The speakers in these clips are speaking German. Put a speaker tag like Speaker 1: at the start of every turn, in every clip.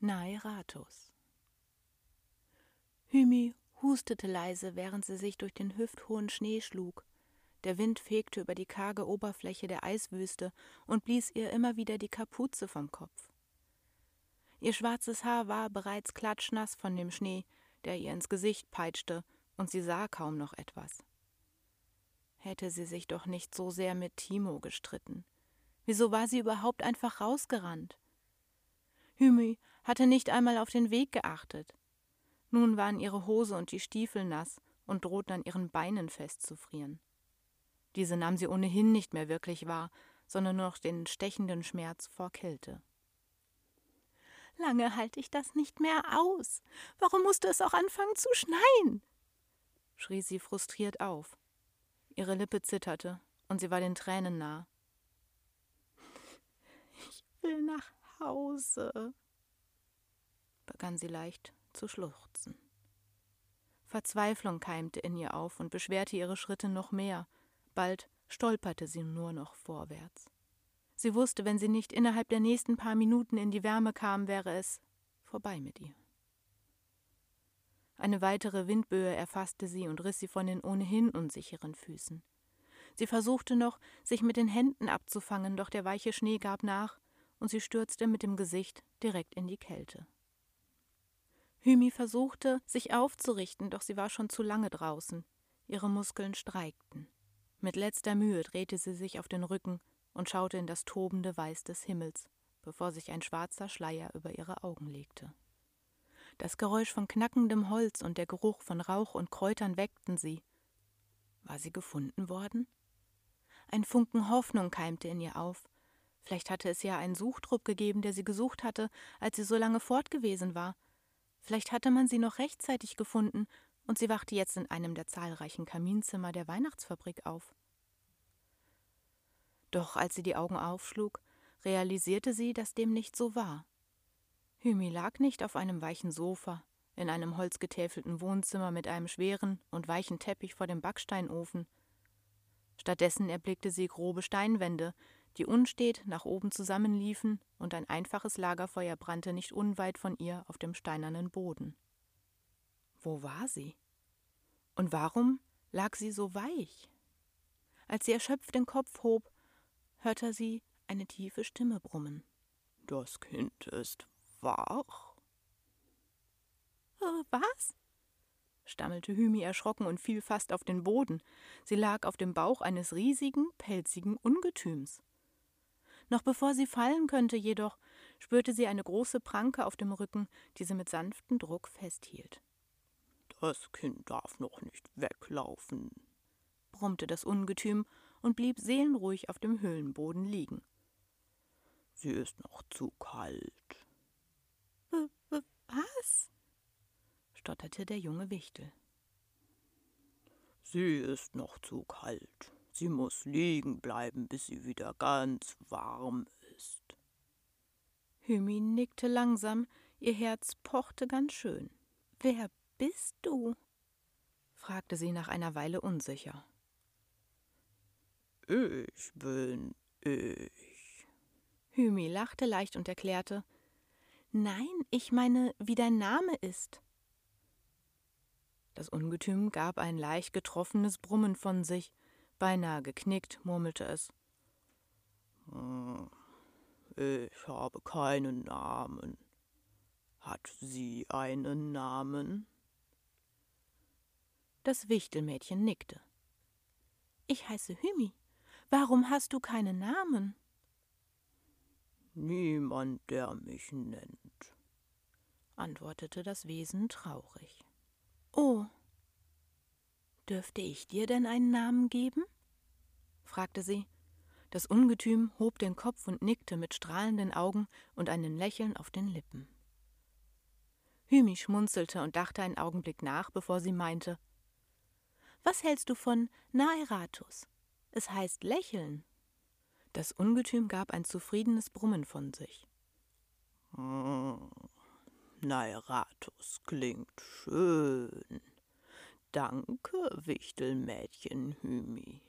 Speaker 1: Naeratus. Hymi hustete leise, während sie sich durch den hüfthohen Schnee schlug. Der Wind fegte über die karge Oberfläche der Eiswüste und blies ihr immer wieder die Kapuze vom Kopf. Ihr schwarzes Haar war bereits klatschnass von dem Schnee, der ihr ins Gesicht peitschte, und sie sah kaum noch etwas. Hätte sie sich doch nicht so sehr mit Timo gestritten. Wieso war sie überhaupt einfach rausgerannt? Hymi hatte nicht einmal auf den Weg geachtet. Nun waren ihre Hose und die Stiefel nass und drohten an ihren Beinen festzufrieren. Diese nahm sie ohnehin nicht mehr wirklich wahr, sondern nur noch den stechenden Schmerz vor Kälte. Lange halte ich das nicht mehr aus. Warum musste es auch anfangen zu schneien? schrie sie frustriert auf. Ihre Lippe zitterte und sie war den Tränen nah. Ich will nach Hause, begann sie leicht zu schluchzen. Verzweiflung keimte in ihr auf und beschwerte ihre Schritte noch mehr. Bald stolperte sie nur noch vorwärts. Sie wusste, wenn sie nicht innerhalb der nächsten paar Minuten in die Wärme kam, wäre es vorbei mit ihr. Eine weitere Windböe erfasste sie und riss sie von den ohnehin unsicheren Füßen. Sie versuchte noch, sich mit den Händen abzufangen, doch der weiche Schnee gab nach und sie stürzte mit dem Gesicht direkt in die Kälte. Hymi versuchte, sich aufzurichten, doch sie war schon zu lange draußen. Ihre Muskeln streikten. Mit letzter Mühe drehte sie sich auf den Rücken und schaute in das tobende Weiß des Himmels, bevor sich ein schwarzer Schleier über ihre Augen legte. Das Geräusch von knackendem Holz und der Geruch von Rauch und Kräutern weckten sie. War sie gefunden worden? Ein Funken Hoffnung keimte in ihr auf. Vielleicht hatte es ja einen Suchtrupp gegeben, der sie gesucht hatte, als sie so lange fort gewesen war. Vielleicht hatte man sie noch rechtzeitig gefunden und sie wachte jetzt in einem der zahlreichen Kaminzimmer der Weihnachtsfabrik auf. Doch als sie die Augen aufschlug, realisierte sie, dass dem nicht so war. Hymi lag nicht auf einem weichen Sofa, in einem holzgetäfelten Wohnzimmer mit einem schweren und weichen Teppich vor dem Backsteinofen. Stattdessen erblickte sie grobe Steinwände, die unstet nach oben zusammenliefen, und ein einfaches Lagerfeuer brannte nicht unweit von ihr auf dem steinernen Boden. Wo war sie? Und warum lag sie so weich? Als sie erschöpft den Kopf hob, hörte sie eine tiefe Stimme brummen.
Speaker 2: Das Kind ist wach.
Speaker 1: Äh, was? stammelte Hymi erschrocken und fiel fast auf den Boden. Sie lag auf dem Bauch eines riesigen, pelzigen Ungetüms. Noch bevor sie fallen könnte, jedoch spürte sie eine große Pranke auf dem Rücken, die sie mit sanftem Druck festhielt.
Speaker 2: Das Kind darf noch nicht weglaufen,
Speaker 1: brummte das Ungetüm und blieb seelenruhig auf dem Höhlenboden liegen.
Speaker 2: Sie ist noch zu kalt.
Speaker 1: Was? stotterte der junge Wichtel.
Speaker 2: Sie ist noch zu kalt. Sie muss liegen bleiben, bis sie wieder ganz warm ist.
Speaker 1: Hymi nickte langsam, ihr Herz pochte ganz schön. Wer bist du? fragte sie nach einer Weile unsicher.
Speaker 2: Ich bin ich.
Speaker 1: Hymi lachte leicht und erklärte Nein, ich meine, wie dein Name ist. Das Ungetüm gab ein leicht getroffenes Brummen von sich, beinahe geknickt, murmelte es.
Speaker 2: Hm, ich habe keinen Namen. Hat sie einen Namen?
Speaker 1: Das Wichtelmädchen nickte. Ich heiße Hymi. Warum hast du keinen Namen?
Speaker 2: Niemand, der mich nennt,
Speaker 1: antwortete das Wesen traurig. Oh. Dürfte ich dir denn einen Namen geben? fragte sie. Das Ungetüm hob den Kopf und nickte mit strahlenden Augen und einem Lächeln auf den Lippen. Hymi schmunzelte und dachte einen Augenblick nach, bevor sie meinte Was hältst du von Naeratus? Es heißt lächeln. Das Ungetüm gab ein zufriedenes Brummen von sich.
Speaker 2: Hm, Nairatus klingt schön. Danke, Wichtelmädchen Hymi.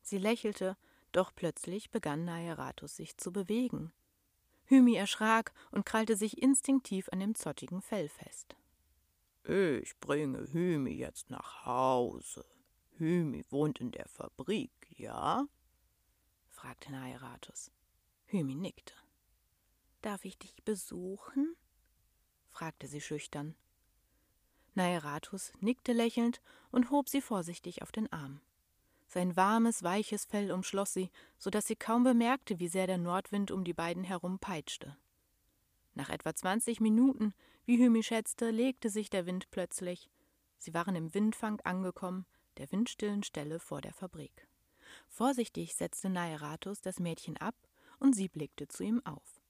Speaker 1: Sie lächelte, doch plötzlich begann Nairatus sich zu bewegen. Hymi erschrak und krallte sich instinktiv an dem zottigen Fell fest.
Speaker 2: Ich bringe Hymi jetzt nach Hause. Hymi wohnt in der Fabrik, ja?
Speaker 1: fragte Nairatus. Hymi nickte. Darf ich dich besuchen? fragte sie schüchtern. Nairatus nickte lächelnd und hob sie vorsichtig auf den Arm. Sein warmes, weiches Fell umschloss sie, so dass sie kaum bemerkte, wie sehr der Nordwind um die beiden herum peitschte. Nach etwa zwanzig Minuten, wie Hymi schätzte, legte sich der Wind plötzlich. Sie waren im Windfang angekommen, der windstillen Stelle vor der Fabrik. Vorsichtig setzte Naeratus das Mädchen ab und sie blickte zu ihm auf.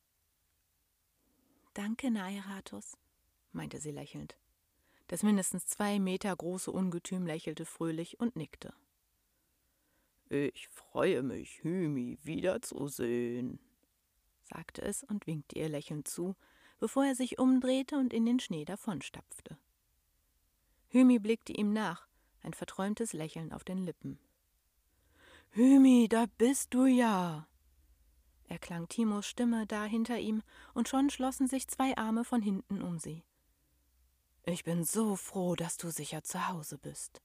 Speaker 1: Danke, Naeratus, meinte sie lächelnd. Das mindestens zwei Meter große Ungetüm lächelte fröhlich und nickte.
Speaker 2: Ich freue mich, Hymi wiederzusehen,
Speaker 1: sagte es und winkte ihr lächelnd zu, bevor er sich umdrehte und in den Schnee davonstapfte. Hymi blickte ihm nach, ein verträumtes Lächeln auf den Lippen. Hymi, da bist du ja, erklang Timos Stimme da hinter ihm, und schon schlossen sich zwei Arme von hinten um sie. Ich bin so froh, dass du sicher zu Hause bist.